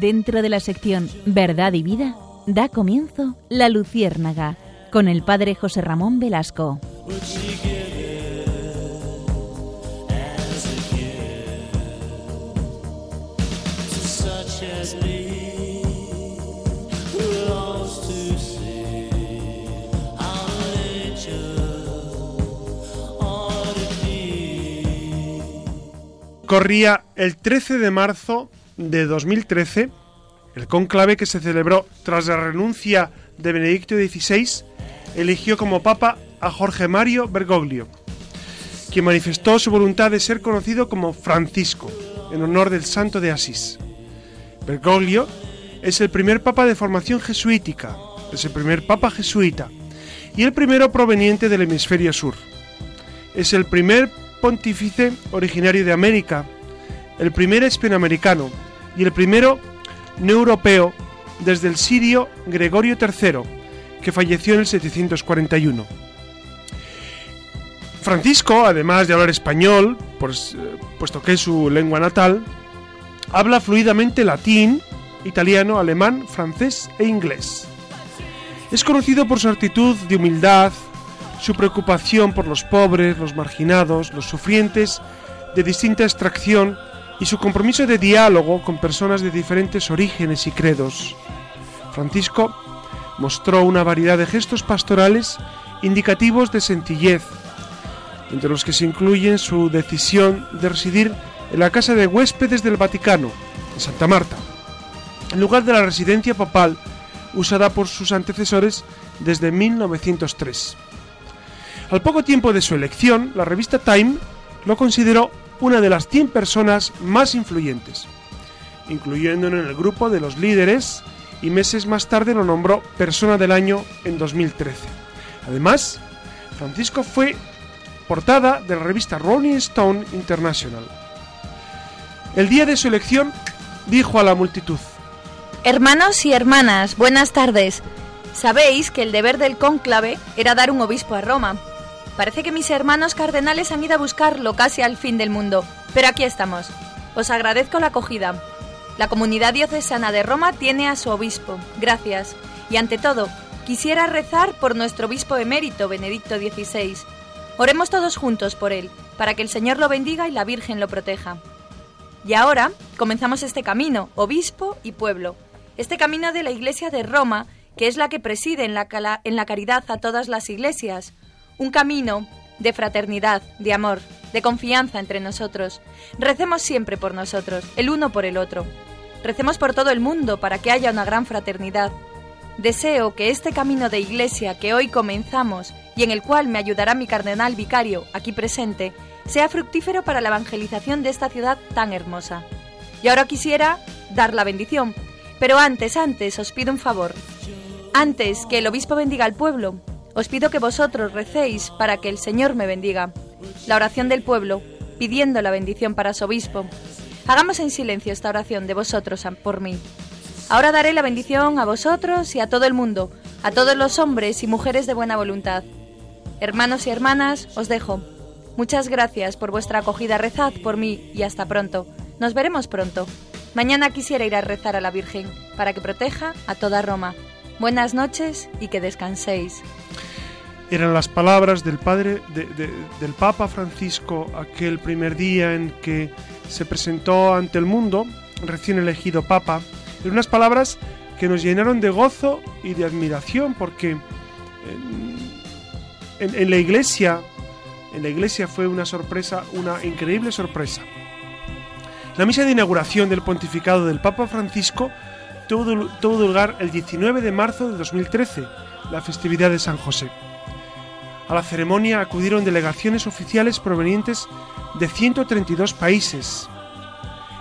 dentro de la sección Verdad y Vida, da comienzo La Luciérnaga con el padre José Ramón Velasco. Corría el 13 de marzo de 2013, el cónclave que se celebró tras la renuncia de Benedicto XVI, eligió como papa a Jorge Mario Bergoglio, quien manifestó su voluntad de ser conocido como Francisco, en honor del santo de Asís. Bergoglio es el primer papa de formación jesuítica, es el primer papa jesuita y el primero proveniente del hemisferio sur. Es el primer pontífice originario de América, el primer hispanoamericano y el primero no europeo desde el sirio Gregorio III, que falleció en el 741. Francisco, además de hablar español, eh, puesto que es su lengua natal, habla fluidamente latín, italiano, alemán, francés e inglés. Es conocido por su actitud de humildad, su preocupación por los pobres, los marginados, los sufrientes de distinta extracción y su compromiso de diálogo con personas de diferentes orígenes y credos. Francisco mostró una variedad de gestos pastorales indicativos de sencillez, entre los que se incluyen su decisión de residir en la casa de huéspedes del Vaticano, en Santa Marta, en lugar de la residencia papal usada por sus antecesores desde 1903. Al poco tiempo de su elección, la revista Time lo consideró una de las 100 personas más influyentes, incluyéndolo en el grupo de los líderes y meses más tarde lo nombró Persona del Año en 2013. Además, Francisco fue portada de la revista Rolling Stone International. El día de su elección dijo a la multitud, Hermanos y hermanas, buenas tardes. Sabéis que el deber del cónclave era dar un obispo a Roma, Parece que mis hermanos cardenales han ido a buscarlo casi al fin del mundo, pero aquí estamos. Os agradezco la acogida. La comunidad diocesana de Roma tiene a su obispo. Gracias. Y ante todo, quisiera rezar por nuestro obispo emérito, Benedicto XVI. Oremos todos juntos por él, para que el Señor lo bendiga y la Virgen lo proteja. Y ahora comenzamos este camino, obispo y pueblo. Este camino de la Iglesia de Roma, que es la que preside en la, en la caridad a todas las iglesias, un camino de fraternidad, de amor, de confianza entre nosotros. Recemos siempre por nosotros, el uno por el otro. Recemos por todo el mundo para que haya una gran fraternidad. Deseo que este camino de iglesia que hoy comenzamos y en el cual me ayudará mi cardenal vicario aquí presente, sea fructífero para la evangelización de esta ciudad tan hermosa. Y ahora quisiera dar la bendición, pero antes, antes os pido un favor. Antes que el obispo bendiga al pueblo, os pido que vosotros recéis para que el Señor me bendiga. La oración del pueblo, pidiendo la bendición para su obispo. Hagamos en silencio esta oración de vosotros por mí. Ahora daré la bendición a vosotros y a todo el mundo, a todos los hombres y mujeres de buena voluntad. Hermanos y hermanas, os dejo. Muchas gracias por vuestra acogida. Rezad por mí y hasta pronto. Nos veremos pronto. Mañana quisiera ir a rezar a la Virgen para que proteja a toda Roma. Buenas noches y que descanséis. Eran las palabras del padre del Papa Francisco aquel primer día en que se presentó ante el mundo, recién elegido Papa. Eran unas palabras que nos llenaron de gozo y de admiración porque en, en la iglesia, en la iglesia fue una sorpresa, una increíble sorpresa. La misa de inauguración del pontificado del Papa Francisco tuvo, lugar el 19 de marzo de 2013, la festividad de San José. A la ceremonia acudieron delegaciones oficiales provenientes de 132 países.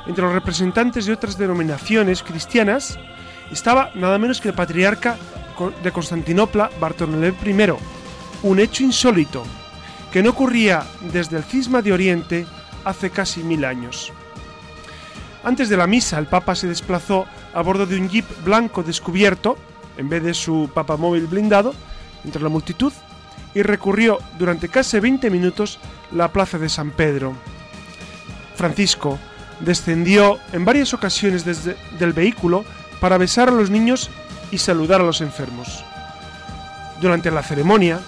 Entre los representantes de otras denominaciones cristianas estaba nada menos que el patriarca de Constantinopla, Bartolomé I, un hecho insólito que no ocurría desde el cisma de Oriente hace casi mil años. Antes de la misa, el Papa se desplazó a bordo de un jeep blanco descubierto, en vez de su papamóvil blindado, entre la multitud, y recurrió durante casi 20 minutos la plaza de San Pedro. Francisco descendió en varias ocasiones desde del vehículo para besar a los niños y saludar a los enfermos. Durante la ceremonia,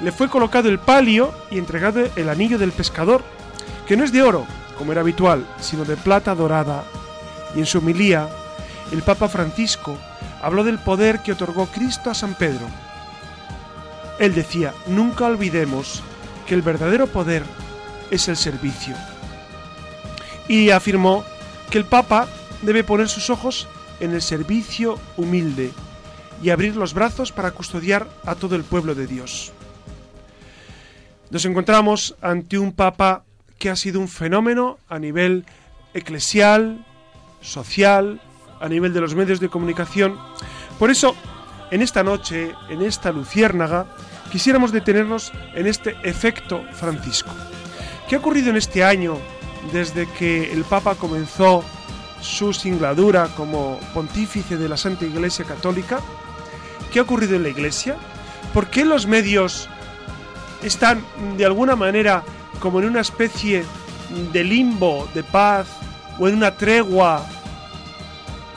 le fue colocado el palio y entregado el anillo del pescador, que no es de oro, como era habitual, sino de plata dorada. Y en su homilía, el Papa Francisco habló del poder que otorgó Cristo a San Pedro. Él decía, nunca olvidemos que el verdadero poder es el servicio. Y afirmó que el Papa debe poner sus ojos en el servicio humilde y abrir los brazos para custodiar a todo el pueblo de Dios. Nos encontramos ante un Papa que ha sido un fenómeno a nivel eclesial, social, a nivel de los medios de comunicación. Por eso, en esta noche, en esta luciérnaga, quisiéramos detenernos en este efecto Francisco. ¿Qué ha ocurrido en este año desde que el Papa comenzó su singladura como pontífice de la Santa Iglesia Católica? ¿Qué ha ocurrido en la Iglesia? ¿Por qué los medios están de alguna manera como en una especie de limbo de paz o en una tregua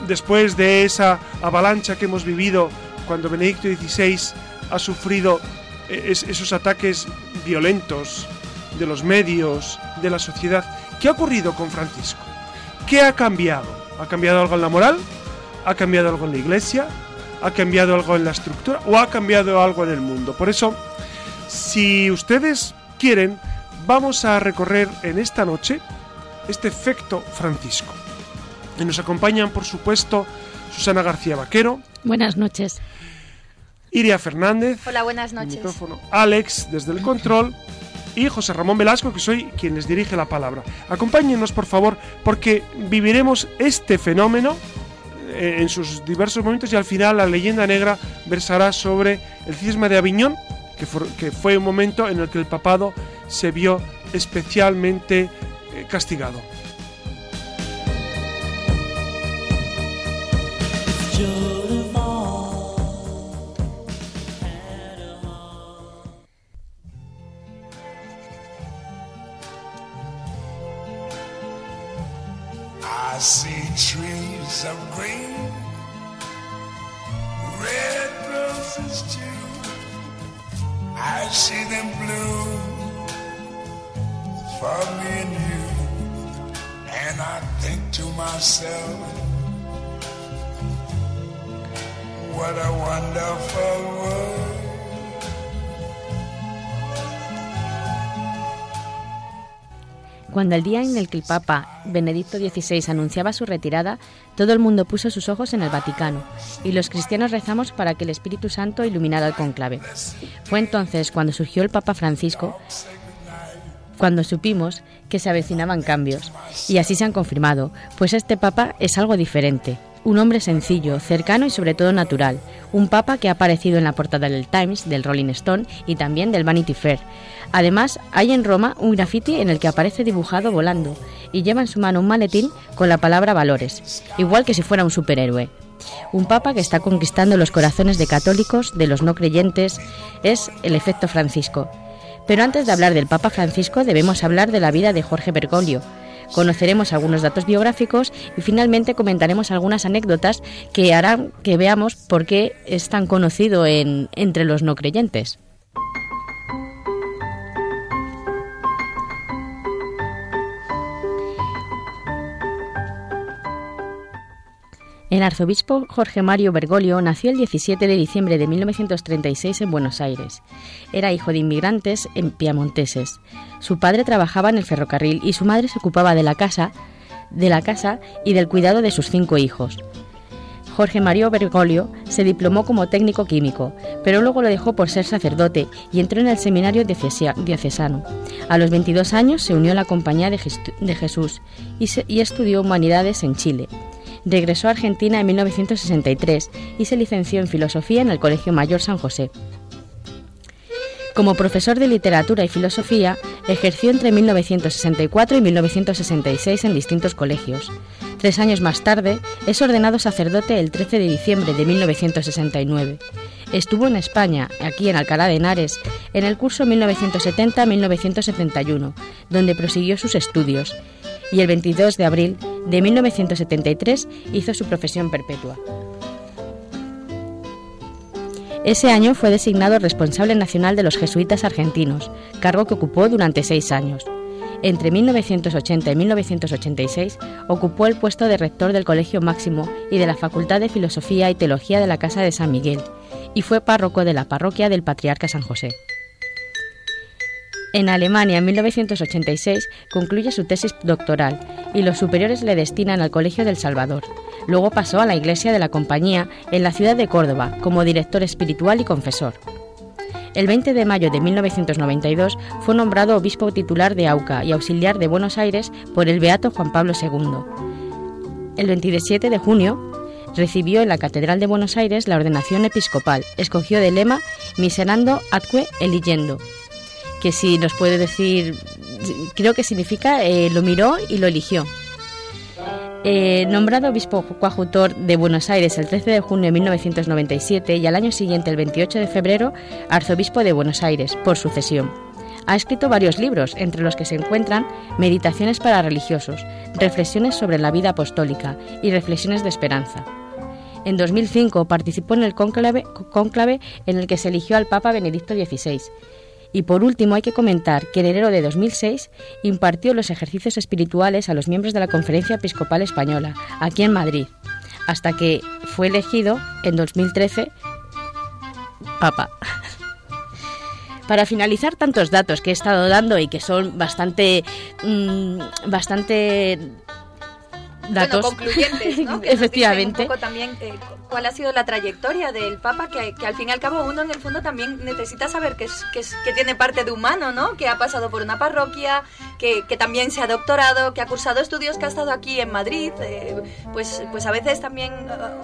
después de esa avalancha que hemos vivido cuando Benedicto XVI ha sufrido eh, esos ataques violentos de los medios, de la sociedad. ¿Qué ha ocurrido con Francisco? ¿Qué ha cambiado? ¿Ha cambiado algo en la moral? ¿Ha cambiado algo en la iglesia? ¿Ha cambiado algo en la estructura? ¿O ha cambiado algo en el mundo? Por eso, si ustedes quieren, vamos a recorrer en esta noche este efecto Francisco. Y nos acompañan, por supuesto, Susana García Vaquero. Buenas noches. Iria Fernández. Hola, buenas noches. Micrófono. Alex, desde el control. Y José Ramón Velasco, que soy quien les dirige la palabra. Acompáñenos, por favor, porque viviremos este fenómeno eh, en sus diversos momentos y al final la leyenda negra versará sobre el cisma de Aviñón, que fue, que fue un momento en el que el papado se vio especialmente eh, castigado. Of green, red roses too. I see them bloom for me and you. And I think to myself, what a wonderful world. Cuando el día en el que el Papa Benedicto XVI anunciaba su retirada, todo el mundo puso sus ojos en el Vaticano y los cristianos rezamos para que el Espíritu Santo iluminara el conclave. Fue entonces cuando surgió el Papa Francisco, cuando supimos que se avecinaban cambios, y así se han confirmado, pues este Papa es algo diferente, un hombre sencillo, cercano y sobre todo natural, un Papa que ha aparecido en la portada del Times, del Rolling Stone y también del Vanity Fair. Además, hay en Roma un graffiti en el que aparece dibujado volando y lleva en su mano un maletín con la palabra valores, igual que si fuera un superhéroe. Un papa que está conquistando los corazones de católicos, de los no creyentes, es el efecto Francisco. Pero antes de hablar del Papa Francisco debemos hablar de la vida de Jorge Bergoglio. Conoceremos algunos datos biográficos y finalmente comentaremos algunas anécdotas que harán que veamos por qué es tan conocido en, entre los no creyentes. El arzobispo Jorge Mario Bergoglio nació el 17 de diciembre de 1936 en Buenos Aires. Era hijo de inmigrantes en piamonteses. Su padre trabajaba en el ferrocarril y su madre se ocupaba de la casa, de la casa y del cuidado de sus cinco hijos. Jorge Mario Bergoglio se diplomó como técnico químico, pero luego lo dejó por ser sacerdote y entró en el seminario diocesano. A los 22 años se unió a la Compañía de, Jesús y, y estudió humanidades en Chile. Regresó a Argentina en 1963 y se licenció en Filosofía en el Colegio Mayor San José. Como profesor de literatura y filosofía, ejerció entre 1964 y 1966 en distintos colegios. Tres años más tarde, es ordenado sacerdote el 13 de diciembre de 1969. Estuvo en España, aquí en Alcalá de Henares, en el curso 1970-1971, donde prosiguió sus estudios y el 22 de abril de 1973 hizo su profesión perpetua. Ese año fue designado responsable nacional de los jesuitas argentinos, cargo que ocupó durante seis años. Entre 1980 y 1986 ocupó el puesto de rector del Colegio Máximo y de la Facultad de Filosofía y Teología de la Casa de San Miguel, y fue párroco de la parroquia del Patriarca San José. En Alemania, en 1986, concluye su tesis doctoral y los superiores le destinan al Colegio del Salvador. Luego pasó a la Iglesia de la Compañía en la ciudad de Córdoba como director espiritual y confesor. El 20 de mayo de 1992 fue nombrado obispo titular de Auca y auxiliar de Buenos Aires por el beato Juan Pablo II. El 27 de junio recibió en la Catedral de Buenos Aires la ordenación episcopal. Escogió de lema Miserando atque eligiendo, que si nos puede decir, creo que significa eh, lo miró y lo eligió. Eh, nombrado obispo coadjutor de Buenos Aires el 13 de junio de 1997 y al año siguiente, el 28 de febrero, arzobispo de Buenos Aires, por sucesión. Ha escrito varios libros, entre los que se encuentran Meditaciones para religiosos, Reflexiones sobre la vida apostólica y Reflexiones de esperanza. En 2005 participó en el cónclave, cónclave en el que se eligió al Papa Benedicto XVI y por último hay que comentar que en enero de 2006 impartió los ejercicios espirituales a los miembros de la Conferencia Episcopal Española, aquí en Madrid, hasta que fue elegido en 2013 Papa. Para finalizar tantos datos que he estado dando y que son bastante, mm, bastante datos concluyentes, ¿no? Que efectivamente un poco también eh, cuál ha sido la trayectoria del Papa, que, que, al fin y al cabo uno en el fondo también necesita saber que, es, que, es, que tiene parte de humano, ¿no? Que ha pasado por una parroquia, que, que, también se ha doctorado, que ha cursado estudios, que ha estado aquí en Madrid, eh, pues, pues a veces también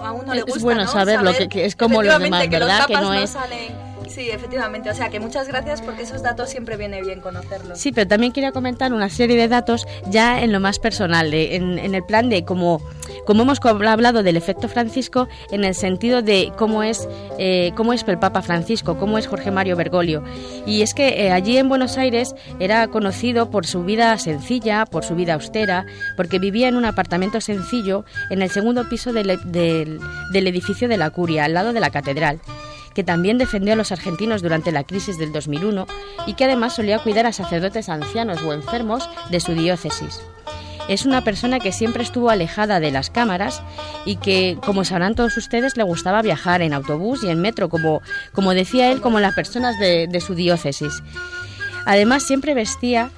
a uno le gusta, Es bueno ¿no? saberlo, Saber, que, que, es como los demás, que ¿verdad? Los que no no es... Salen Sí, efectivamente. O sea que muchas gracias porque esos datos siempre viene bien conocerlos. Sí, pero también quería comentar una serie de datos ya en lo más personal, de, en, el plan de cómo, como hemos hablado del efecto Francisco, en el sentido de cómo es, eh, cómo es el Papa Francisco, cómo es Jorge Mario Bergoglio. Y es que eh, allí en Buenos Aires era conocido por su vida sencilla, por su vida austera, porque vivía en un apartamento sencillo en el segundo piso del, del, del edificio de la Curia, al lado de la catedral que también defendió a los argentinos durante la crisis del 2001 y que además solía cuidar a sacerdotes ancianos o enfermos de su diócesis. Es una persona que siempre estuvo alejada de las cámaras y que, como sabrán todos ustedes, le gustaba viajar en autobús y en metro, como, como decía él, como las personas de, de su diócesis. Además, siempre vestía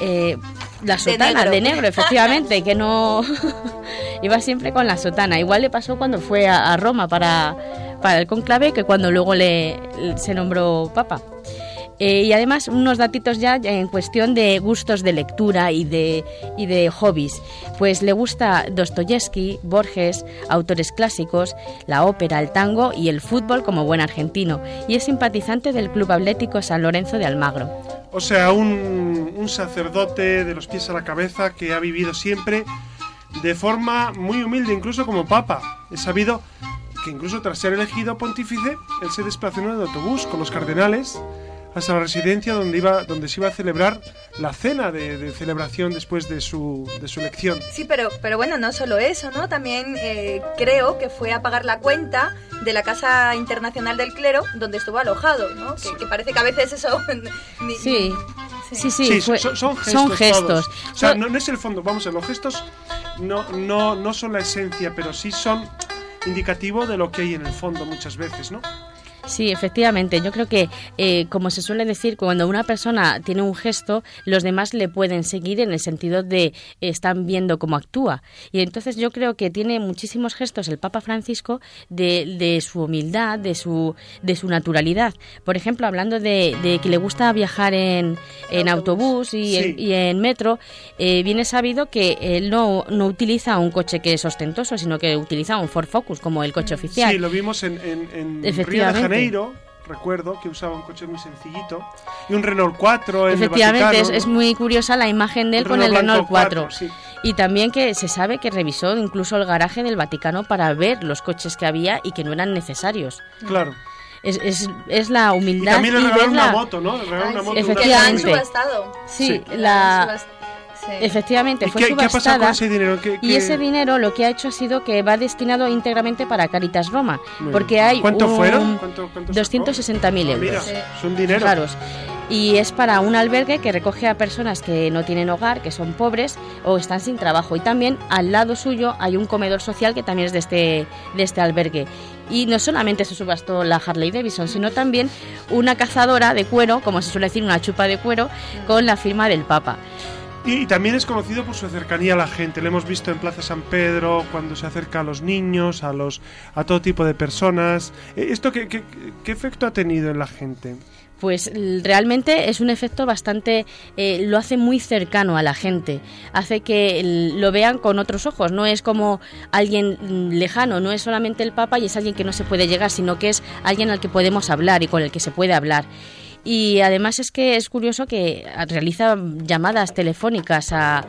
eh, la sotana de negro. de negro, efectivamente, que no iba siempre con la sotana. Igual le pasó cuando fue a, a Roma para, para el conclave que cuando luego le, se nombró papa. Eh, y además unos datitos ya en cuestión de gustos de lectura y de, y de hobbies. Pues le gusta Dostoyevsky, Borges, autores clásicos, la ópera, el tango y el fútbol como buen argentino. Y es simpatizante del Club Atlético San Lorenzo de Almagro. O sea, un, un sacerdote de los pies a la cabeza que ha vivido siempre de forma muy humilde, incluso como papa. He sabido que incluso tras ser elegido pontífice, él se desplazó en un autobús con los cardenales hasta la residencia donde, iba, donde se iba a celebrar la cena de, de celebración después de su, de su elección. Sí, pero, pero bueno, no solo eso, ¿no? También eh, creo que fue a pagar la cuenta de la Casa Internacional del Clero donde estuvo alojado, ¿no? Que, que parece que a veces eso... Ni, sí. Sí, sí, sí fue, son, son, gestos. Son gestos. O sea, no, no, es el fondo, vamos, los gestos no, no, no son la esencia, pero sí son indicativo de lo que hay en el fondo muchas veces, ¿no? Sí, efectivamente. Yo creo que, eh, como se suele decir, cuando una persona tiene un gesto, los demás le pueden seguir en el sentido de eh, están viendo cómo actúa. Y entonces yo creo que tiene muchísimos gestos el Papa Francisco de, de su humildad, de su, de su naturalidad. Por ejemplo, hablando de, de que le gusta viajar en, en autobús y, sí. en, y en metro, eh, viene sabido que él no, no utiliza un coche que es ostentoso, sino que utiliza un Ford Focus como el coche oficial. Sí, lo vimos en, en, en Río de Janeiro. Recuerdo que usaba un coche muy sencillito y un Renault 4 en Efectivamente, el es, es, muy curiosa la imagen de él con el Renault 4. 4 sí. Y también que se sabe que revisó incluso el garaje del Vaticano para ver los coches que había y que no eran necesarios. Claro. Es, es, es, la humildad. Y también le regalaron una moto, ¿no? Le regalaron una moto. Efectivamente. Una... Sí, sí, la, Efectivamente, ¿Y fue qué, qué ha pasado subastada. con ese dinero? ¿Qué- Y qué- ese dinero lo que ha hecho ha sido que va destinado íntegramente para Caritas Roma, Muy porque hay ¿Cuánto un fueron? ¿Cuánto- cuánto sacó? 260.000 Ah, mira, euros. es un dinero. Y es para un albergue que recoge a personas que no tienen hogar, que son pobres o están sin trabajo. Y también al lado suyo hay un comedor social que también es de este, de este albergue. Y no solamente se subastó la Harley Davidson, sino también una cazadora de cuero, como se suele decir, una chupa de cuero, con la firma del Papa. Y, también es conocido por su cercanía a la gente. Lo hemos visto en Plaza San Pedro, cuando se acerca a los niños, a los a todo tipo de personas. Eh, ¿Esto qué, qué- qué efecto ha tenido en la gente? Pues realmente es un efecto bastante, eh, lo hace muy cercano a la gente, hace que lo vean con otros ojos, no es como alguien mm, lejano, no es solamente el Papa y es alguien que no se puede llegar, sino que es alguien al que podemos hablar y con el que se puede hablar. Y además es que es curioso que realiza llamadas telefónicas a,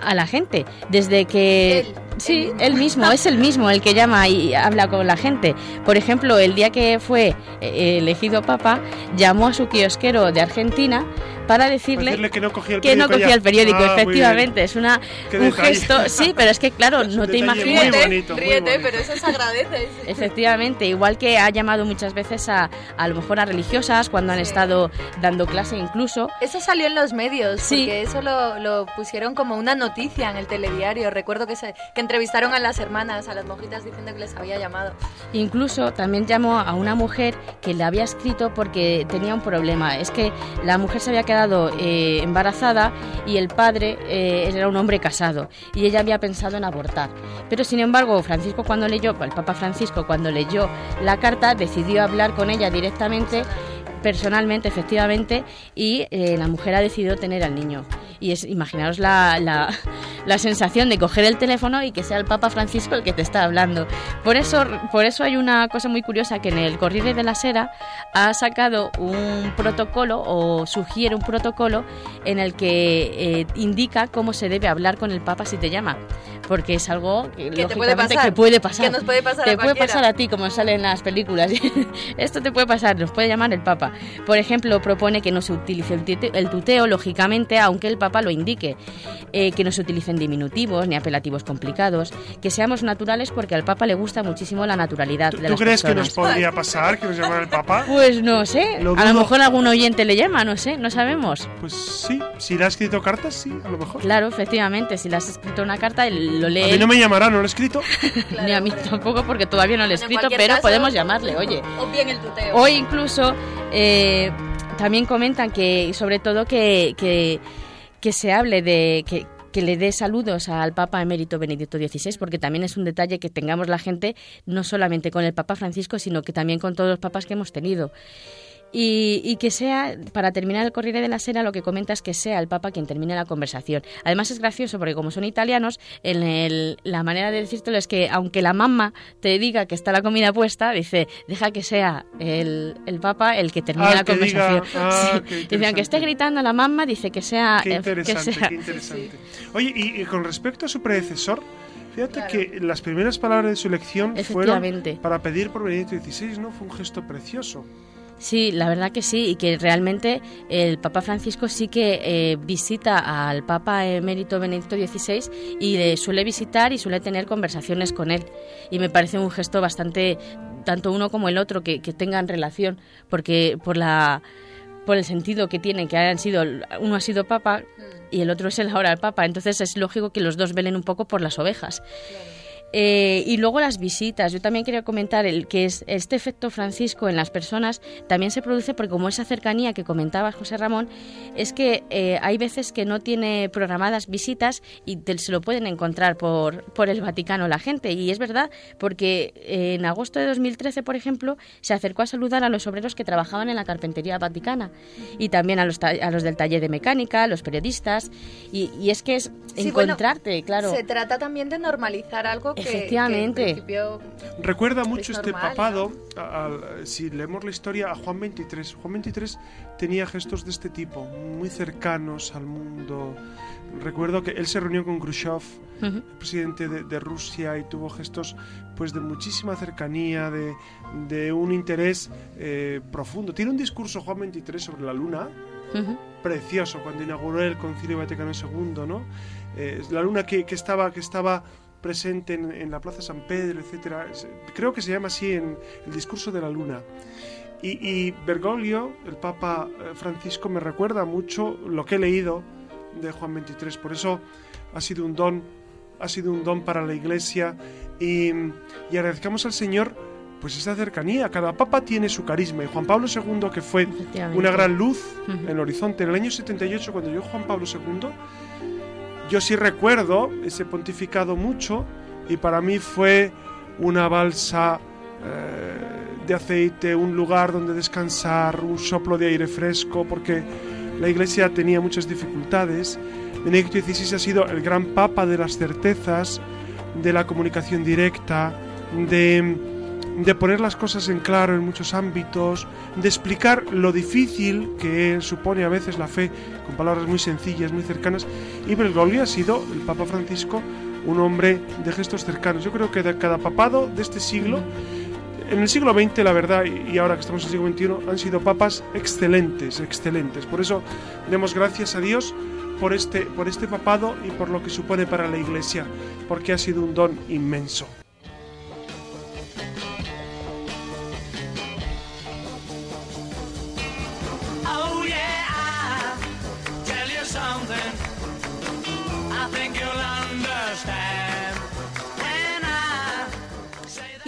a la gente, desde que... Él, Sí, él mismo, es el mismo el que llama y habla con la gente. Por ejemplo, el día que fue eh, elegido papa, llamó a su kiosquero de Argentina para decirle, decirle que no cogía el que no periódico cogía el periódico, Ah, efectivamente. Es una, Qué un detalle. gesto, sí, pero es que claro, Es no te imaginas. muy bonito, muy ríete, pero eso se agradece. Efectivamente, igual que ha llamado muchas veces a, a lo mejor a religiosas cuando han Sí. estado dando clase incluso. Eso salió en los medios, Sí. porque eso lo, lo pusieron como una noticia en el telediario. Recuerdo que, se, que entrevistaron a las hermanas, a las monjitas, diciendo que les había llamado. Incluso también llamó a una mujer que le había escrito porque tenía un problema. Es que la mujer se había quedado eh, embarazada y el padre eh, era un hombre casado y ella había pensado en abortar. Pero sin embargo, Francisco cuando leyó, el Papa Francisco cuando leyó la carta decidió hablar con ella directamente personalmente, efectivamente, y eh, la mujer ha decidido tener al niño. Y es, imaginaos la, la, la sensación de coger el teléfono y que sea el Papa Francisco el que te está hablando. Por eso, por eso hay una cosa muy curiosa que en el Corriere de la Sera ha sacado un protocolo o sugiere un protocolo en el que eh, indica cómo se debe hablar con el Papa si te llama. Porque es algo que, te puede pasar. que puede pasar. Que nos puede pasar Te a puede pasar a ti, como sale en las películas. Esto te puede pasar, nos puede llamar el Papa. Por ejemplo, propone que no se utilice el tute- el tuteo, lógicamente, aunque el Papa lo indique. Eh, que no se utilicen diminutivos ni apelativos complicados. Que seamos naturales porque al Papa le gusta muchísimo la naturalidad ¿Tú, de tú las crees que nos personas. podría pasar que nos llamara el Papa? Pues no sé, Lo a lo mejor algún oyente le llama, no sé, no sabemos. Pues sí, si le ha escrito cartas, sí, a lo mejor. Claro, efectivamente, si le has escrito una carta, él lo lee. A mí no me llamará, no lo he escrito. Ni a mí tampoco, porque todavía no lo he escrito, pero caso- podemos llamarle, oye. O bien el tuteo. O incluso eh, también comentan que, sobre todo, que, que, que se hable de que, que le dé saludos al Papa emérito Benedicto XVI, porque también es un detalle que tengamos la gente no solamente con el Papa Francisco, sino que también con todos los papas que hemos tenido. Y, y que sea, para terminar el Corriere de la Sera, lo que comenta es que sea el Papa quien termine la conversación. Además es gracioso porque como son italianos, en el- la manera de decírtelo es que aunque la mamá te diga que está la comida puesta, dice, deja que sea el, el Papa el que termine Ah, la que diga, conversación. ah, Sí. Dice, aunque esté gritando la mamá, dice que sea... Qué eh, interesante, que sea- qué interesante. Oye, y, y con respecto a su predecesor, fíjate Claro. que las primeras palabras de su elección fueron para pedir por Benedicto XVI, ¿no? Fue un gesto precioso. Sí, la verdad que sí, y que realmente el Papa Francisco sí que eh, visita al Papa emérito Benedicto XVI y le suele visitar y suele tener conversaciones con él. Y me parece un gesto bastante, tanto uno como el otro, que, que tengan relación, porque por la por el sentido que tienen, que hayan sido, uno ha sido Papa y el otro es el ahora el Papa, entonces es lógico que los dos velen un poco por las ovejas. Eh, y luego las visitas. Yo también quería comentar el que es este efecto Francisco en las personas también se produce porque como esa cercanía que comentaba José Ramón es que eh, hay veces que no tiene programadas visitas y te- se lo pueden encontrar por, por el Vaticano la gente y es verdad porque eh, en agosto de 2013 por ejemplo se acercó a saludar a los obreros que trabajaban en la carpintería vaticana y también a los, ta- a los del taller de mecánica, a los periodistas y, y es que es Sí, bueno, encontrarte, claro. Se trata también de normalizar algo que, Efectivamente. que en principio Recuerda Es mucho este papado, a- si leemos la historia, a Juan XXIII. Juan XXIII tenía gestos de este tipo, muy cercanos al mundo. Recuerdo que él se reunió con Khrushchev, el presidente de, de Rusia, y tuvo gestos pues de muchísima cercanía, de, de un interés eh, profundo. Tiene un discurso Juan XXIII sobre la luna precioso cuando inauguró el Concilio Vaticano II, ¿no? Eh, la luna que, que estaba que estaba presente en, en la Plaza San Pedro, etcétera. Creo que se llama así en el discurso de la luna. Y, y Bergoglio, el Papa eh, Francisco, me recuerda mucho lo que he leído de Juan 23. Por eso ha sido un don, ha sido un don para la Iglesia y, y agradezcamos al Señor pues esa cercanía. Cada Papa tiene su carisma y Juan Pablo II, que fue una gran luz en el horizonte. En el año 78, cuando llegó Juan Pablo II, yo sí recuerdo ese pontificado mucho y para mí fue una balsa eh, de aceite, un lugar donde descansar, un soplo de aire fresco, porque la iglesia tenía muchas dificultades. Benedicto XVI ha sido el gran papa de las certezas, de la comunicación directa, de, de poner las cosas en claro en muchos ámbitos, de explicar lo difícil que supone a veces la fe con palabras muy sencillas, muy cercanas. Y Bergoglio ha sido, el Papa Francisco, un hombre de gestos cercanos. Yo creo que de cada papado de este siglo, en el siglo XX, la verdad, y ahora que estamos en el siglo XXI, han sido papas excelentes, excelentes. Por eso demos gracias a Dios por este, por este papado y por lo que supone para la Iglesia, porque ha sido un don inmenso.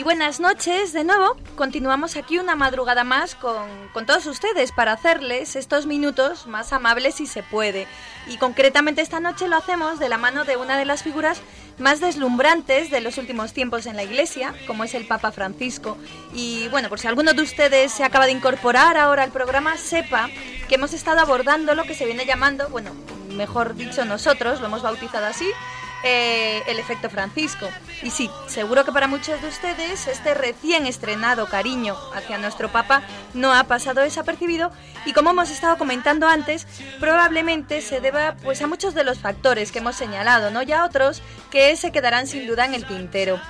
Y buenas noches de nuevo. Continuamos aquí una madrugada más con, con todos ustedes para hacerles estos minutos más amables si se puede. Y concretamente esta noche lo hacemos de la mano de una de las figuras más deslumbrantes de los últimos tiempos en la Iglesia, como es el Papa Francisco. Y bueno, por si alguno de ustedes se acaba de incorporar ahora al programa, sepa que hemos estado abordando lo que se viene llamando, bueno, mejor dicho nosotros, lo hemos bautizado así, eh, el efecto Francisco. Y sí, seguro que para muchos de ustedes este recién estrenado cariño hacia nuestro Papa no ha pasado desapercibido y como hemos estado comentando antes, probablemente se deba pues a muchos de los factores que hemos señalado, ¿no? Y a otros que se quedarán sin duda en el tintero.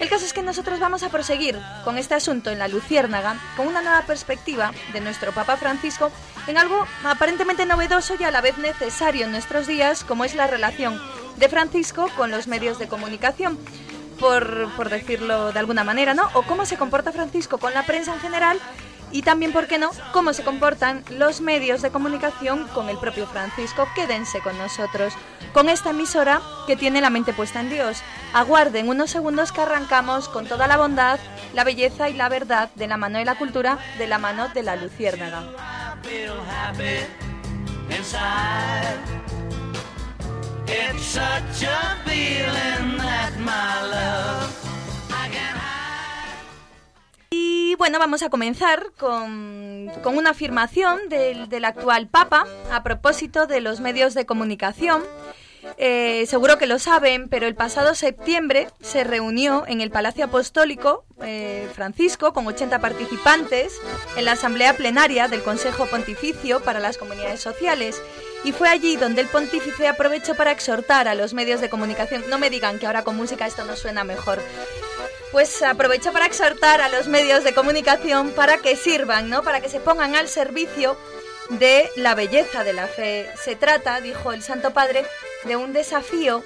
El caso es que nosotros vamos a proseguir con este asunto en la Luciérnaga, con una nueva perspectiva de nuestro Papa Francisco, en algo aparentemente novedoso y a la vez necesario en nuestros días, como es la relación de Francisco con los medios de comunicación, por, por decirlo de alguna manera, ¿no? O cómo se comporta Francisco con la prensa en general y también, ¿por qué no?, cómo se comportan los medios de comunicación con el propio Francisco. Quédense con nosotros, con esta emisora que tiene la mente puesta en Dios. Aguarden unos segundos que arrancamos con toda la bondad, la belleza y la verdad de la mano de la cultura, de la mano de la luciérnaga. Y bueno, vamos a comenzar con, con una afirmación del, del actual Papa a propósito de los medios de comunicación. Eh, seguro que lo saben, pero el pasado septiembre se reunió en el Palacio Apostólico eh, Francisco con 80 participantes en la asamblea plenaria del Consejo Pontificio para las Comunidades Sociales. Y fue allí donde el pontífice aprovechó para exhortar a los medios de comunicación. No me digan que ahora con música esto no suena mejor pues aprovecho para exhortar a los medios de comunicación para que sirvan, ¿no? Para que se pongan al servicio de la belleza de la fe. Se trata, dijo el Santo Padre, de un desafío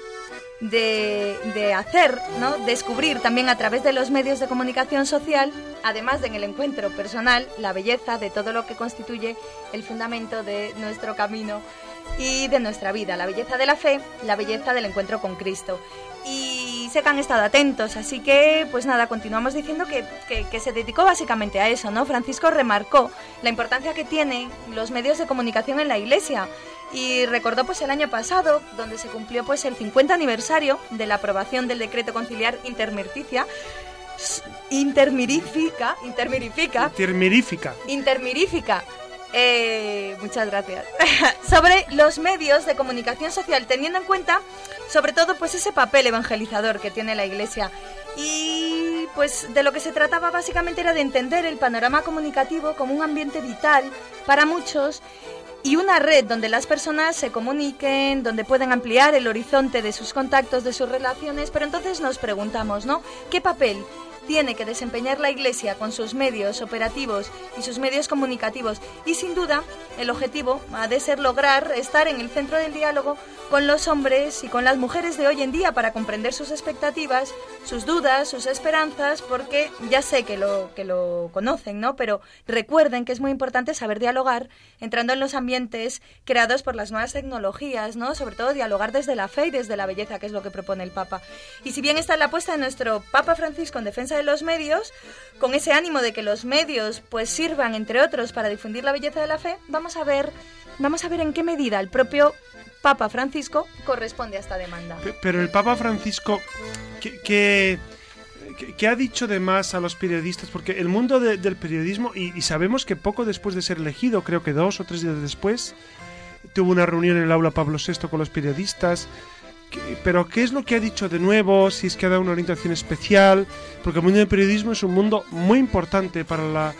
de, de hacer, ¿no? Descubrir también a través de los medios de comunicación social, además de en el encuentro personal, la belleza de todo lo que constituye el fundamento de nuestro camino y de nuestra vida, la belleza de la fe, la belleza del encuentro con Cristo. Y sé que han estado atentos, así que pues nada, continuamos diciendo que, que- que se dedicó básicamente a eso, ¿no? Francisco remarcó la importancia que tienen los medios de comunicación en la Iglesia y recordó pues el año pasado, donde se cumplió pues el 50 aniversario de la aprobación del decreto conciliar intermirticia, s- intermirifica, intermirifica, Termirífica. intermirífica. Eh, muchas gracias. sobre los medios de comunicación social, teniendo en cuenta, sobre todo, pues ese papel evangelizador que tiene la Iglesia. Y pues de lo que se trataba básicamente era de entender el panorama comunicativo como un ambiente vital para muchos y una red donde las personas se comuniquen, donde pueden ampliar el horizonte de sus contactos, de sus relaciones, pero entonces nos preguntamos, ¿no? ¿Qué papel tiene que desempeñar la Iglesia con sus medios operativos y sus medios comunicativos. Y sin duda, el objetivo ha de ser lograr estar en el centro del diálogo con los hombres y con las mujeres de hoy en día para comprender sus expectativas, sus dudas, sus esperanzas, porque ya sé que lo, que lo conocen, ¿no? Pero recuerden que es muy importante saber dialogar entrando en los ambientes creados por las nuevas tecnologías, ¿no? Sobre todo dialogar desde la fe y desde la belleza, que es lo que propone el Papa. Y si bien está en la apuesta de nuestro Papa Francisco en defensa de los medios, con ese ánimo de que los medios pues sirvan, entre otros, para difundir la belleza de la fe, vamos a ver, vamos a ver en qué medida el propio Papa Francisco corresponde a esta demanda. Pe- Pero el Papa Francisco, ¿qué, qué- qué- qué ha dicho de más a los periodistas? Porque el mundo de- del periodismo, y, y sabemos que poco después de ser elegido, creo que dos o tres días después, tuvo una reunión en el aula Pablo VI con los periodistas. ¿Qué- Pero ¿qué es lo que ha dicho de nuevo? Si es que ha dado una orientación especial, porque el mundo del periodismo es un mundo muy importante para la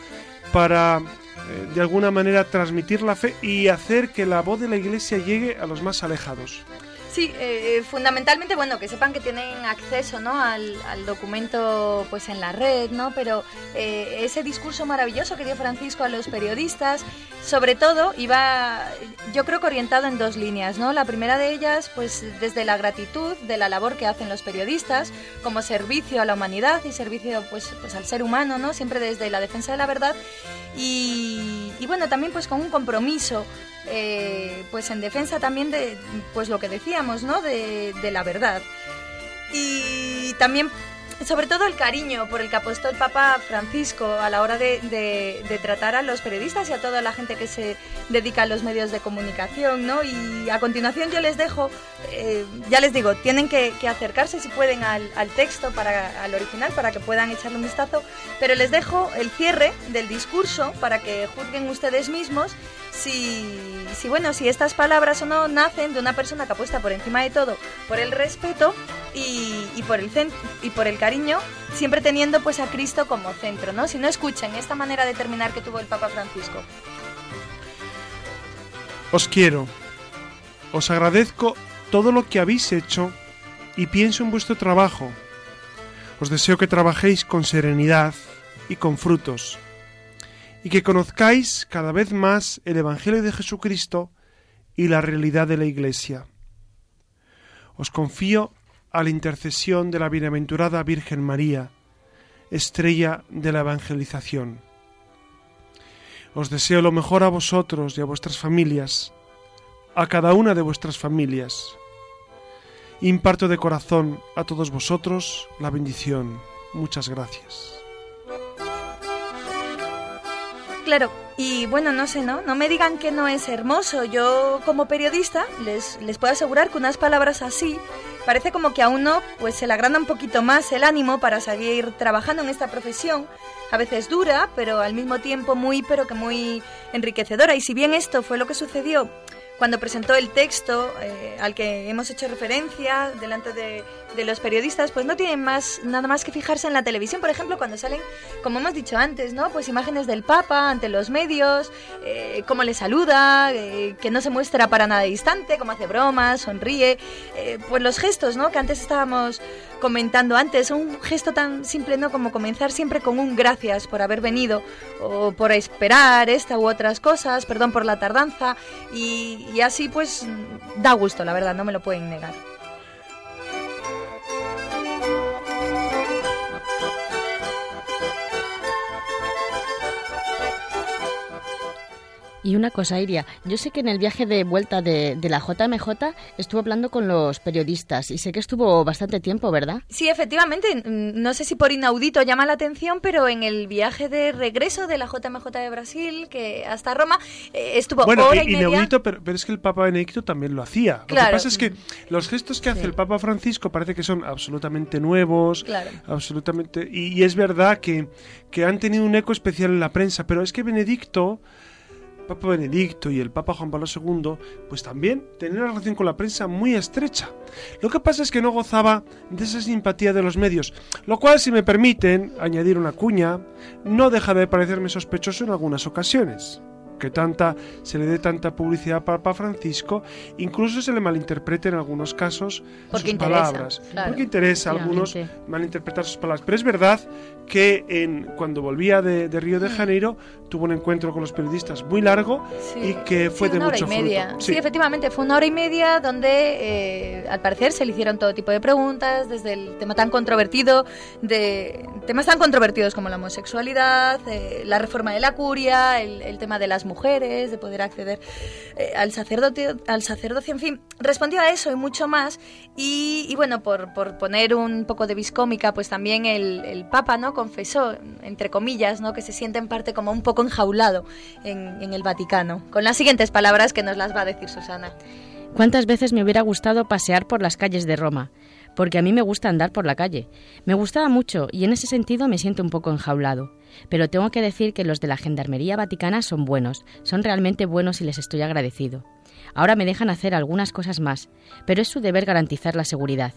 para eh, de alguna manera transmitir la fe y hacer que la voz de la Iglesia llegue a los más alejados. Sí, eh, fundamentalmente, bueno, que sepan que tienen acceso, ¿no? Al, al documento, pues, en la red, ¿no? Pero eh, ese discurso maravilloso que dio Francisco a los periodistas, sobre todo, iba, yo creo que orientado en dos líneas, ¿no? La primera de ellas, pues, desde la gratitud de la labor que hacen los periodistas como servicio a la humanidad y servicio, pues, pues al ser humano, ¿no? Siempre desde la defensa de la verdad y, y bueno, también, pues, con un compromiso eh, pues en defensa también de pues lo que decíamos, ¿no? De, de la verdad. Y también, sobre todo, el cariño por el que apostó el Papa Francisco a la hora de, tratar a los periodistas y a toda la gente que se dedica a los medios de comunicación, ¿no? Y a continuación yo les dejo, eh, ya les digo, tienen que, acercarse si pueden al, al texto, para, al original, para que puedan echarle un vistazo, pero les dejo el cierre del discurso para que juzguen ustedes mismos si, si, bueno, si estas palabras o no nacen de una persona que apuesta por encima de todo por el respeto y, por el y por el cariño, siempre teniendo pues a Cristo como centro, ¿no? Si no escuchen esta manera de terminar que tuvo el Papa Francisco. Os quiero, os agradezco todo lo que habéis hecho y pienso en vuestro trabajo. Os deseo que trabajéis con serenidad y con frutos, y que conozcáis cada vez más el Evangelio de Jesucristo y la realidad de la Iglesia. Os confío a la intercesión de la bienaventurada Virgen María, estrella de la evangelización. Os deseo lo mejor a vosotros y a vuestras familias, a cada una de vuestras familias. Imparto de corazón a todos vosotros la bendición. Muchas gracias. Claro, y bueno, no sé, ¿no? No me digan que no es hermoso. Yo como periodista les, les puedo asegurar que unas palabras así parece como que a uno pues se le agranda un poquito más el ánimo para seguir trabajando en esta profesión, a veces dura, pero al mismo tiempo muy, pero que muy enriquecedora. Y si bien esto fue lo que sucedió cuando presentó el texto eh, al que hemos hecho referencia delante de, de los periodistas, pues no tienen más nada más que fijarse en la televisión, por ejemplo, cuando salen, como hemos dicho antes, ¿no? Pues imágenes del Papa ante los medios, eh, cómo le saluda, eh, que no se muestra para nada distante, cómo hace bromas, sonríe, eh, pues los gestos, ¿no? Que antes estábamos comentando antes, un gesto tan simple, ¿no? Como comenzar siempre con un gracias por haber venido o por esperar esta u otras cosas, perdón por la tardanza y, y así pues da gusto, la verdad, no me lo pueden negar. Y una cosa, Iria, yo sé que en el viaje de vuelta de, de la JMJ estuvo hablando con los periodistas y sé que estuvo bastante tiempo, ¿verdad? Sí, efectivamente, mm, no sé si por inaudito llama la atención, pero en el viaje de regreso de la JMJ de Brasil, que hasta Roma, eh, estuvo Bueno, hora i- y media. inaudito, pero, pero es que el Papa Benedicto también lo hacía. Lo Claro. que pasa es que los gestos que hace el Papa Francisco parece que son absolutamente nuevos, Claro. absolutamente y, y es verdad que, que han tenido un eco especial en la prensa, pero es que Benedicto, Papa Benedicto y el Papa Juan Pablo II, pues también tenían una relación con la prensa muy estrecha. Lo que pasa es que no gozaba de esa simpatía de los medios, lo cual, si me permiten añadir una cuña, no deja de parecerme sospechoso en algunas ocasiones. que tanta se le dé tanta publicidad a Papa Francisco, incluso se le malinterprete en algunos casos Porque sus interesa, palabras. claro. Porque interesa a algunos malinterpretar sus palabras. Pero es verdad que en, cuando volvía de, de Río de Janeiro tuvo un encuentro con los periodistas muy largo Sí. y que fue Sí, de una hora mucho y media. fruto. Sí. efectivamente, fue una hora y media donde eh, al parecer se le hicieron todo tipo de preguntas, desde el tema tan controvertido, de temas tan controvertidos como la homosexualidad, eh, la reforma de la curia, el, el tema de las mujeres, de poder acceder eh, al, sacerdote, al sacerdocio, en fin, respondió a eso y mucho más. Y, y bueno, por, por poner un poco de viscómica, pues también el, el Papa no confesó, entre comillas, ¿no? que se siente en parte como un poco enjaulado en, en el Vaticano. Con las siguientes palabras que nos las va a decir Susana. ¿Cuántas veces me hubiera gustado pasear por las calles de Roma? Porque a mí me gusta andar por la calle. Me gustaba mucho y en ese sentido me siento un poco enjaulado. Pero tengo que decir que los de la Gendarmería Vaticana son buenos, son realmente buenos y les estoy agradecido. Ahora me dejan hacer algunas cosas más, pero es su deber garantizar la seguridad.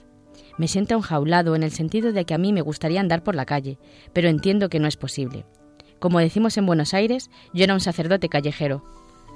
Me siento enjaulado en el sentido de que a mí me gustaría andar por la calle, pero entiendo que no es posible. Como decimos en Buenos Aires, yo era un sacerdote callejero.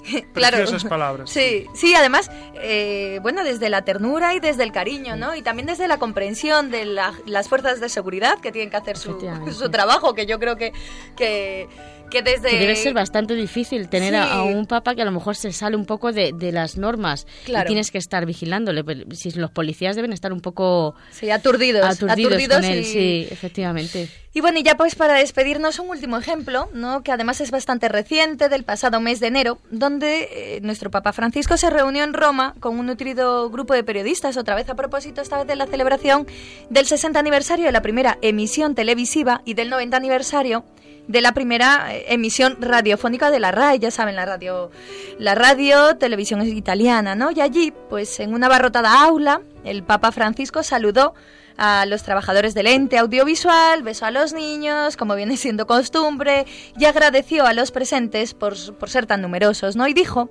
Preciosas palabras. Sí, sí, además, eh, bueno, desde la ternura y desde el cariño, ¿no? Y también desde la comprensión de la- las fuerzas de seguridad que tienen que hacer su, su trabajo, que yo creo que, que, que desde... Que debe ser bastante difícil tener a, Sí. a un papa que a lo mejor se sale un poco de, de las normas Claro. y tienes que estar vigilándole. Si los policías deben estar un poco Sí, aturdidos. aturdidos, con él, y- sí, efectivamente. Y bueno, y ya pues para despedirnos un último ejemplo, ¿no? que además es bastante reciente, del pasado mes de enero, donde eh, nuestro Papa Francisco se reunió en Roma con un nutrido grupo de periodistas, otra vez a propósito esta vez de la celebración del 60 aniversario de la primera emisión televisiva y del 90 aniversario de la primera eh, emisión radiofónica de la RAI, ya saben, la radio, la radio televisión italiana, ¿no? Y allí, pues en una abarrotada aula, el Papa Francisco saludó a los trabajadores del ente audiovisual, besó a los niños, como viene siendo costumbre, y agradeció a los presentes por, por ser tan numerosos, ¿no? Y dijo,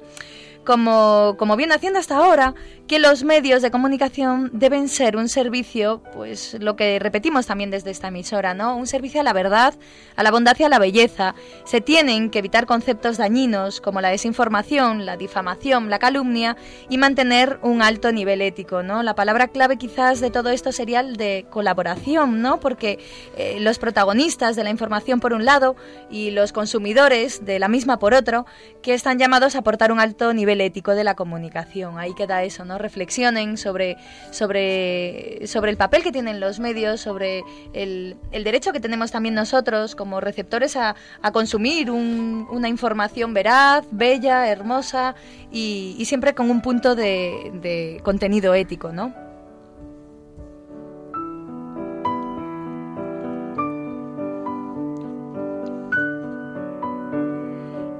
como, como viene haciendo hasta ahora, que los medios de comunicación deben ser un servicio, pues lo que repetimos también desde esta emisora, ¿no? Un servicio a la verdad, a la bondad y a la belleza. Se tienen que evitar conceptos dañinos como la desinformación, la difamación, la calumnia y mantener un alto nivel ético, ¿no? La palabra clave quizás de todo esto sería el de colaboración, ¿no? Porque eh, los protagonistas de la información por un lado y los consumidores de la misma por otro, que están llamados a aportar un alto nivel ético de la comunicación. Ahí queda eso, ¿no? Reflexionen sobre, sobre, sobre el papel que tienen los medios, sobre el, el derecho que tenemos también nosotros como receptores a, a consumir un- una información veraz, bella, hermosa y, y siempre con un punto de, de contenido ético, ¿no?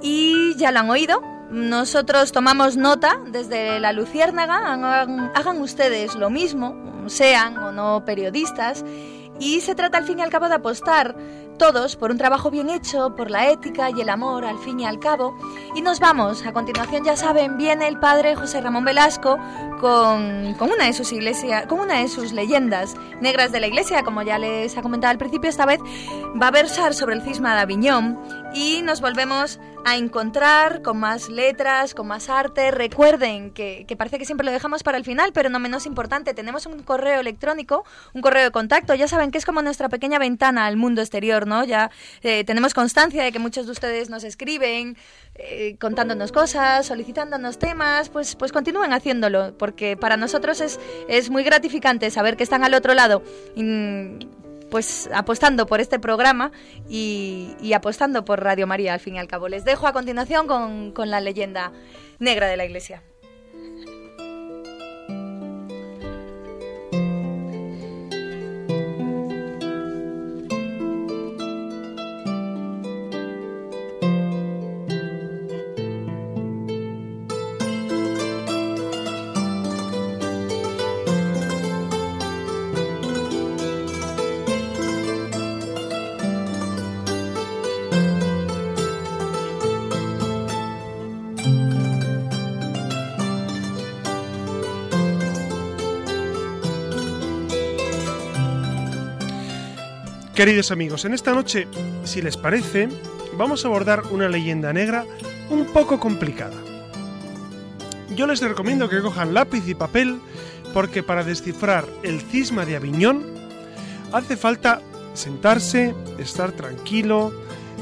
Y ya lo han oído. Nosotros tomamos nota desde la Luciérnaga. Hagan, ustedes lo mismo, sean o no periodistas. Y se trata al fin y al cabo de apostar todos por un trabajo bien hecho, por la ética y el amor al fin y al cabo. Y nos vamos. A continuación, ya saben, viene el padre José Ramón Velasco con, con una de sus iglesias, con una de sus leyendas negras de la iglesia, como ya les ha comentado al principio, esta vez va a versar sobre el cisma de Aviñón y nos volvemos a encontrar con más letras, con más arte. Recuerden que, que parece que siempre lo dejamos para el final, pero no menos importante, tenemos un correo electrónico, un correo de contacto, ya saben que es como nuestra pequeña ventana al mundo exterior, ¿no? Ya eh, tenemos constancia de que muchos de ustedes nos escriben eh, contándonos cosas, solicitándonos temas, pues, pues continúen haciéndolo, porque para nosotros es, es muy gratificante saber que están al otro lado. Pues apostando por este programa y, apostando por Radio María al fin y al cabo. Les dejo a continuación con, con la leyenda negra de la iglesia. Queridos amigos, en esta noche, si les parece, vamos a abordar una leyenda negra un poco complicada. Yo les recomiendo que cojan lápiz y papel porque para descifrar el cisma de Aviñón hace falta sentarse, estar tranquilo,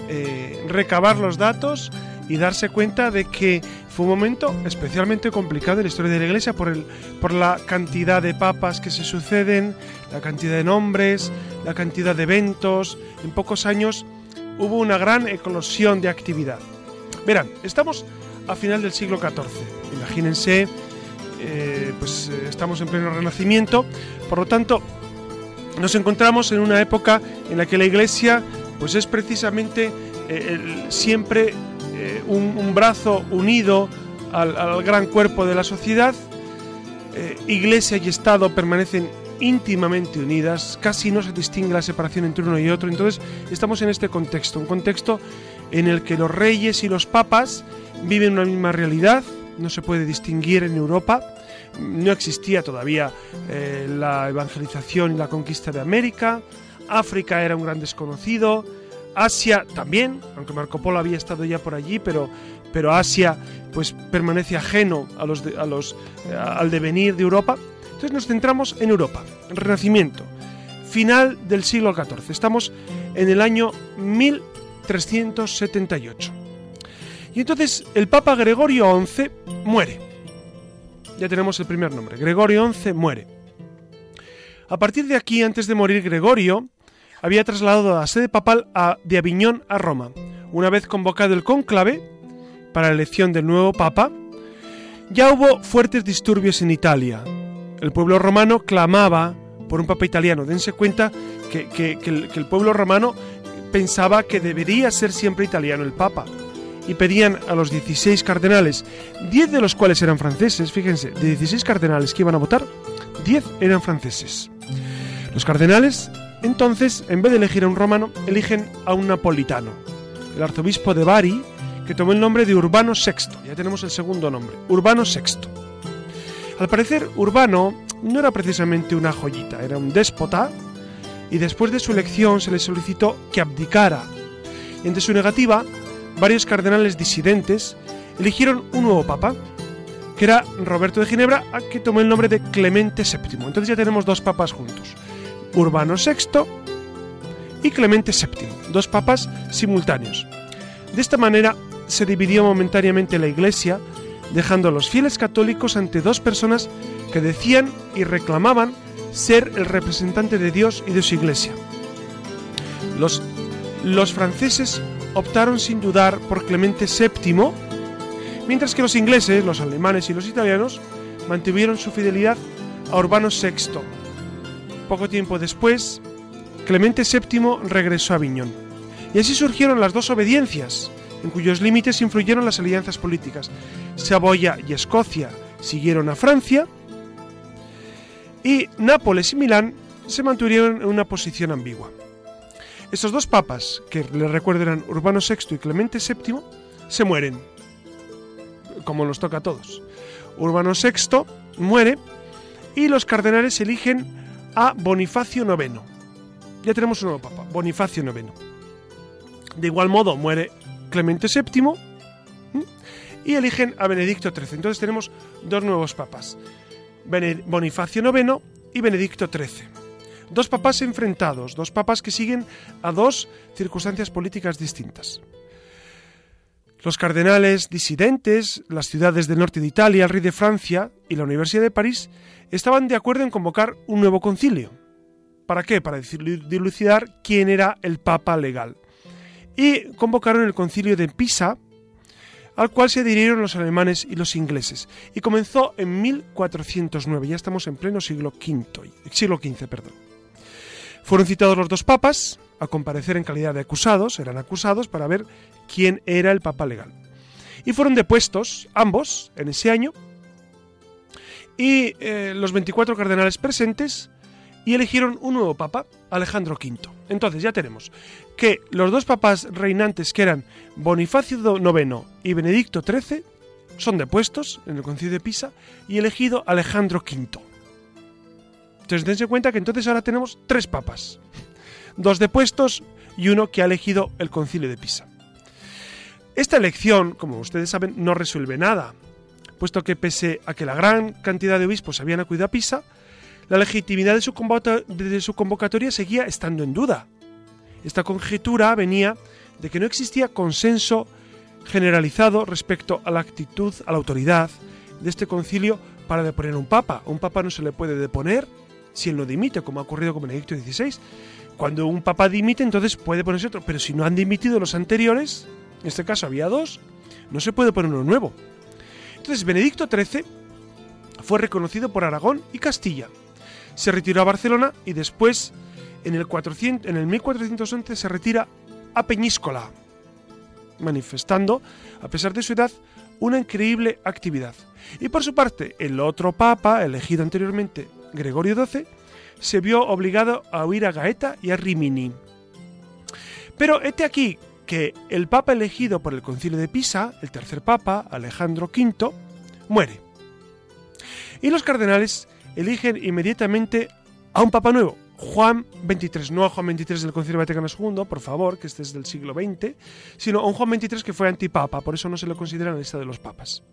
eh, recabar los datos y darse cuenta de que fue un momento especialmente complicado en la historia de la Iglesia por, el, por la cantidad de papas que se suceden, la cantidad de nombres, la cantidad de eventos. En pocos años hubo una gran eclosión de actividad. Verán, estamos a final del siglo XIV. Imagínense, eh, pues eh, estamos en pleno renacimiento, por lo tanto, nos encontramos en una época en la que la Iglesia, pues es precisamente eh, el- siempre eh, un, brazo unido al, al gran cuerpo de la sociedad. Eh, iglesia y Estado permanecen íntimamente unidas, casi no se distingue la separación entre uno y otro. Entonces estamos en este contexto, un contexto en el que los reyes y los papas viven una misma realidad, no se puede distinguir en Europa. No existía todavía eh, la evangelización y la conquista de América. África era un gran desconocido. Asia también, aunque Marco Polo había estado ya por allí, pero, pero Asia pues permanece ajeno a los de- a los, eh, al devenir de Europa. Entonces nos centramos en Europa, en Renacimiento, final del siglo XIV. Estamos en el año 1378. Y entonces el Papa Gregorio XI muere. Ya tenemos el primer nombre. Gregorio XI muere. A partir de aquí, antes de morir Gregorio, había trasladado la sede papal de Aviñón a Roma. Una vez convocado el cónclave para la elección del nuevo papa, ya hubo fuertes disturbios en Italia. El pueblo romano clamaba por un papa italiano. Dense cuenta que el, que el pueblo romano pensaba que debería ser siempre italiano el papa. Y pedían a los 16 cardenales, 10 de los cuales eran franceses, fíjense, de 16 cardenales que iban a votar, 10 eran franceses. Los cardenales, entonces, en vez de elegir a un romano, eligen a un napolitano, el arzobispo de Bari, que tomó el nombre de Urbano VI. Ya tenemos el segundo nombre, Urbano VI. Al parecer, Urbano no era precisamente una joyita, era un déspota, y después de su elección se le solicitó que abdicara. Y ante su negativa, varios cardenales disidentes eligieron un nuevo papa, que era Roberto de Ginebra, a que tomó el nombre de Clemente VII. Entonces ya tenemos dos papas juntos, Urbano VI y Clemente VII, dos papas simultáneos. De esta manera se dividió momentáneamente la Iglesia, dejando a los fieles católicos ante dos personas que decían y reclamaban ser el representante de Dios y de su Iglesia. Los, franceses optaron sin dudar por Clemente VII, mientras que los ingleses, los alemanes y los italianos mantuvieron su fidelidad a Urbano VI. Poco tiempo después, Clemente VII regresó a Aviñón. Y así surgieron las dos obediencias, en cuyos límites influyeron las alianzas políticas. Saboya y Escocia siguieron a Francia, y Nápoles y Milán se mantuvieron en una posición ambigua. Estos dos papas, que les recuerdo eran Urbano VI y Clemente VII, se mueren, como nos toca a todos. Urbano VI muere y los cardenales eligen a Bonifacio IX. Ya tenemos un nuevo papa, Bonifacio IX. De igual modo muere Clemente VII y eligen a Benedicto XIII. Entonces tenemos dos nuevos papas, Bonifacio IX y Benedicto XIII. Dos papas enfrentados, dos papas que siguen a dos circunstancias políticas distintas. Los cardenales disidentes, las ciudades del norte de Italia, el rey de Francia y la Universidad de París estaban de acuerdo en convocar un nuevo concilio. ¿Para qué? Para dilu- dilucidar quién era el papa legal. Y convocaron el concilio de Pisa, al cual se adhirieron los alemanes y los ingleses. Y comenzó en 1409, ya estamos en pleno siglo V, siglo XV, perdón. Fueron citados los dos papas a comparecer en calidad de acusados, eran acusados para ver quién era el papa legal. Y fueron depuestos ambos en ese año y eh, los 24 cardenales presentes y eligieron un nuevo papa, Alejandro V. Entonces ya tenemos que los dos papas reinantes que eran Bonifacio IX y Benedicto XIII son depuestos en el concilio de Pisa y elegido Alejandro V. Entonces dense cuenta que entonces ahora tenemos tres papas, dos depuestos y uno que ha elegido el concilio de Pisa. Esta elección, como ustedes saben, no resuelve nada, puesto que pese a que la gran cantidad de obispos habían acudido a Pisa, la legitimidad de su, convocatoria, seguía estando en duda. Esta conjetura venía de que no existía consenso generalizado respecto a la actitud, a la autoridad de este concilio para deponer a un papa. A un papa no se le puede deponer si él no dimite, como ha ocurrido con Benedicto XVI. Cuando un papa dimite, entonces puede ponerse otro. Pero si no han dimitido los anteriores, en este caso había dos, no se puede poner uno nuevo. Entonces Benedicto XIII fue reconocido por Aragón y Castilla. Se retiró a Barcelona y después, en el, 400, en el 1411, se retira a Peñíscola, manifestando, a pesar de su edad, una increíble actividad. Y por su parte, el otro papa, elegido anteriormente, Gregorio XII, se vio obligado a huir a Gaeta y a Rimini. Pero este aquí que el papa elegido por el concilio de Pisa, el tercer papa, Alejandro V, muere. Y los cardenales eligen inmediatamente a un papa nuevo, Juan XXIII, no a Juan XXIII del Concilio Vaticano II, por favor, que este es del siglo XX, sino a un Juan XXIII que fue antipapa, por eso no se lo considera en la lista de los papas.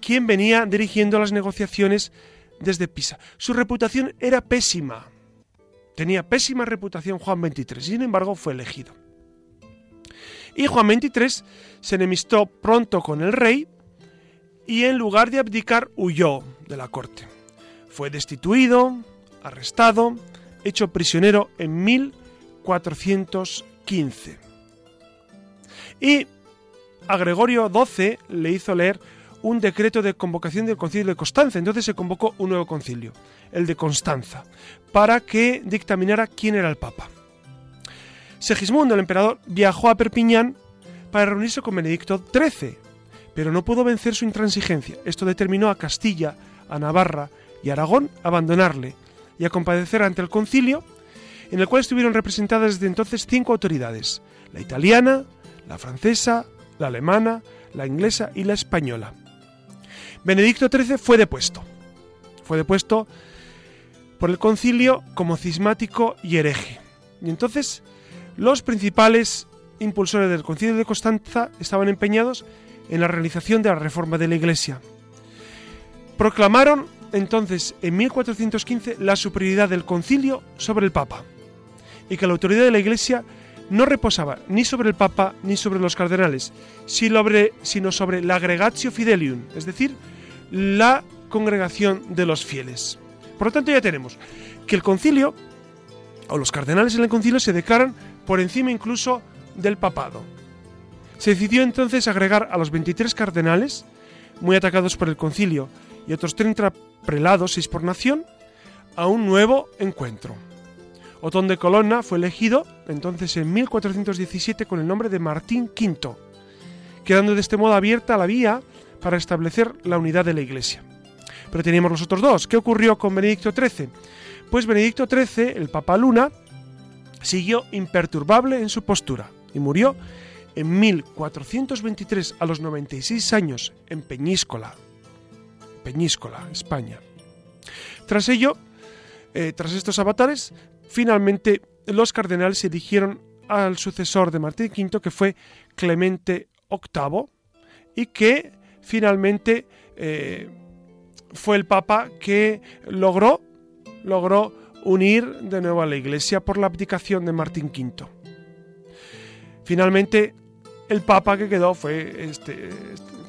Quien venía dirigiendo las negociaciones desde Pisa. Su reputación era pésima. Tenía pésima reputación Juan XXIII, sin embargo fue elegido. Y Juan XXIII se enemistó pronto con el rey y en lugar de abdicar huyó de la corte. Fue destituido, arrestado, hecho prisionero en 1415. Y a Gregorio XII le hizo leer un decreto de convocación del concilio de Constanza. Entonces se convocó un nuevo concilio, el de Constanza, para que dictaminara quién era el papa. Segismundo, el emperador, viajó a Perpiñán para reunirse con Benedicto XIII, pero no pudo vencer su intransigencia. Esto determinó a Castilla, a Navarra y Aragón a abandonarle y a compadecer ante el concilio, en el cual estuvieron representadas desde entonces cinco autoridades, la italiana, la francesa, la alemana, la inglesa y la española. Benedicto XIII fue depuesto. Fue depuesto por el concilio como cismático y hereje. Y entonces los principales impulsores del concilio de Constanza estaban empeñados en la realización de la reforma de la Iglesia. Proclamaron entonces en 1415 la superioridad del concilio sobre el Papa y que la autoridad de la Iglesia no reposaba ni sobre el Papa ni sobre los cardenales, sino sobre la agregatio fidelium, es decir, la congregación de los fieles. Por lo tanto, ya tenemos que el concilio, o los cardenales en el concilio, se declaran por encima incluso del papado. Se decidió entonces agregar a los 23 cardenales, muy atacados por el concilio, y otros 30 prelados, seis por nación, a un nuevo encuentro. Otón de Colonna fue elegido entonces en 1417 con el nombre de Martín V, quedando de este modo abierta la vía para establecer la unidad de la Iglesia. Pero teníamos los otros dos. ¿Qué ocurrió con Benedicto XIII? Pues Benedicto XIII, el Papa Luna, siguió imperturbable en su postura y murió en 1423 a los 96 años en Peñíscola, Peñíscola, España. Tras ello, eh, tras estos avatares, finalmente los cardenales eligieron al sucesor de Martín V, que fue Clemente VIII, y que finalmente eh, fue el Papa que logró, logró unir de nuevo a la Iglesia por la abdicación de Martín V. Finalmente, el Papa que quedó fue este,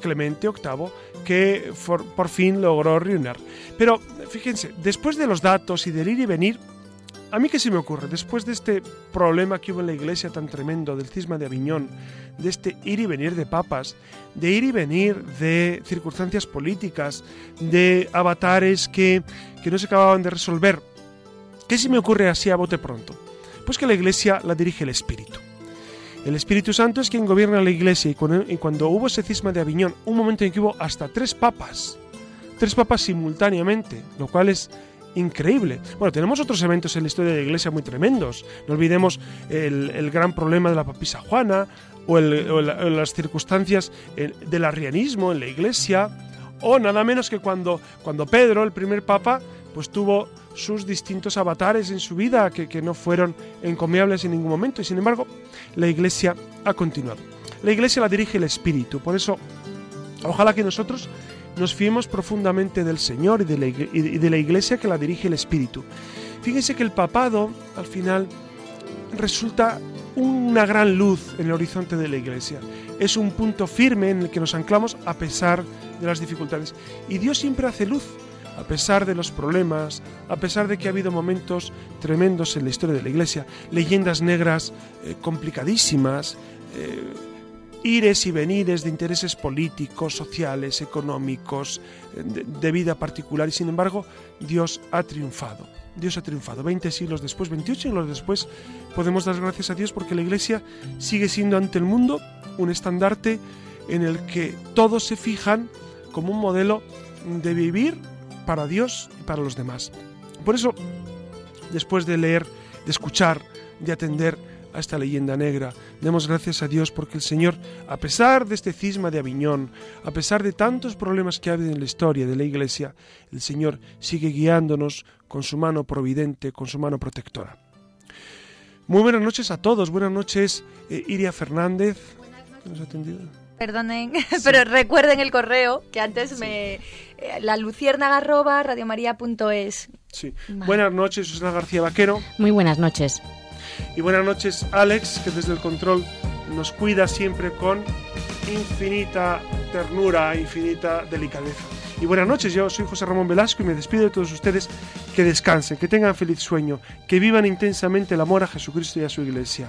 Clemente VIII, que por fin logró reunir. Pero fíjense, después de los datos y del ir y venir, a mí qué se me ocurre, después de este problema que hubo en la iglesia tan tremendo del cisma de Aviñón, de este ir y venir de papas, de ir y venir de circunstancias políticas, de avatares que, que no se acababan de resolver, ¿qué se me ocurre así a bote pronto? Pues que la iglesia la dirige el Espíritu. El Espíritu Santo es quien gobierna la iglesia y cuando, y cuando hubo ese cisma de Aviñón, un momento en que hubo hasta tres papas, tres papas simultáneamente, lo cual es increíble. Bueno, tenemos otros eventos en la historia de la Iglesia muy tremendos. No olvidemos el, el gran problema de la papisa Juana o, las circunstancias del arrianismo en la Iglesia o nada menos que cuando, cuando Pedro, el primer papa, pues tuvo sus distintos avatares en su vida que, que no fueron encomiables en ningún momento y sin embargo la Iglesia ha continuado. La iglesia la dirige el Espíritu. Por eso, ojalá que nosotros nos fiemos profundamente del Señor y de la, iglesia que la dirige el Espíritu. Fíjense que el papado, al final, resulta una gran luz en el horizonte de la iglesia. Es un punto firme en el que nos anclamos a pesar de las dificultades. Y Dios siempre hace luz, a pesar de los problemas, a pesar de que ha habido momentos tremendos en la historia de la iglesia, leyendas negras eh, complicadísimas, eh, ires y venires de intereses políticos, sociales, económicos, eh, de, vida particular, y sin embargo Dios ha triunfado. Dios ha triunfado. 20 siglos después, 28 siglos después, podemos dar gracias a Dios porque la Iglesia sigue siendo ante el mundo un estandarte en el que todos se fijan como un modelo de vivir para Dios y para los demás. Por eso, después de leer, de escuchar, de atender a esta leyenda negra, demos gracias a Dios porque el Señor, a pesar de este cisma de Aviñón, a pesar de tantos problemas que ha habido en la historia de la Iglesia, el Señor sigue guiándonos con su mano providente, con su mano protectora. Muy buenas noches a todos, buenas noches eh, Iria Fernández. ¿que nos ha atendido? Perdonen, pero recuerden el correo que antes me... eh, la luciérnaga arroba radiomaria.es. Sí. Vale. Buenas noches, Susana García Vaquero. Muy buenas noches. Y buenas noches, Alex, que desde el control nos cuida siempre con infinita ternura, infinita delicadeza. Y buenas noches, yo soy José Ramón Velasco y me despido de todos ustedes. Que descansen, que tengan feliz sueño, que vivan intensamente el amor a Jesucristo y a su iglesia.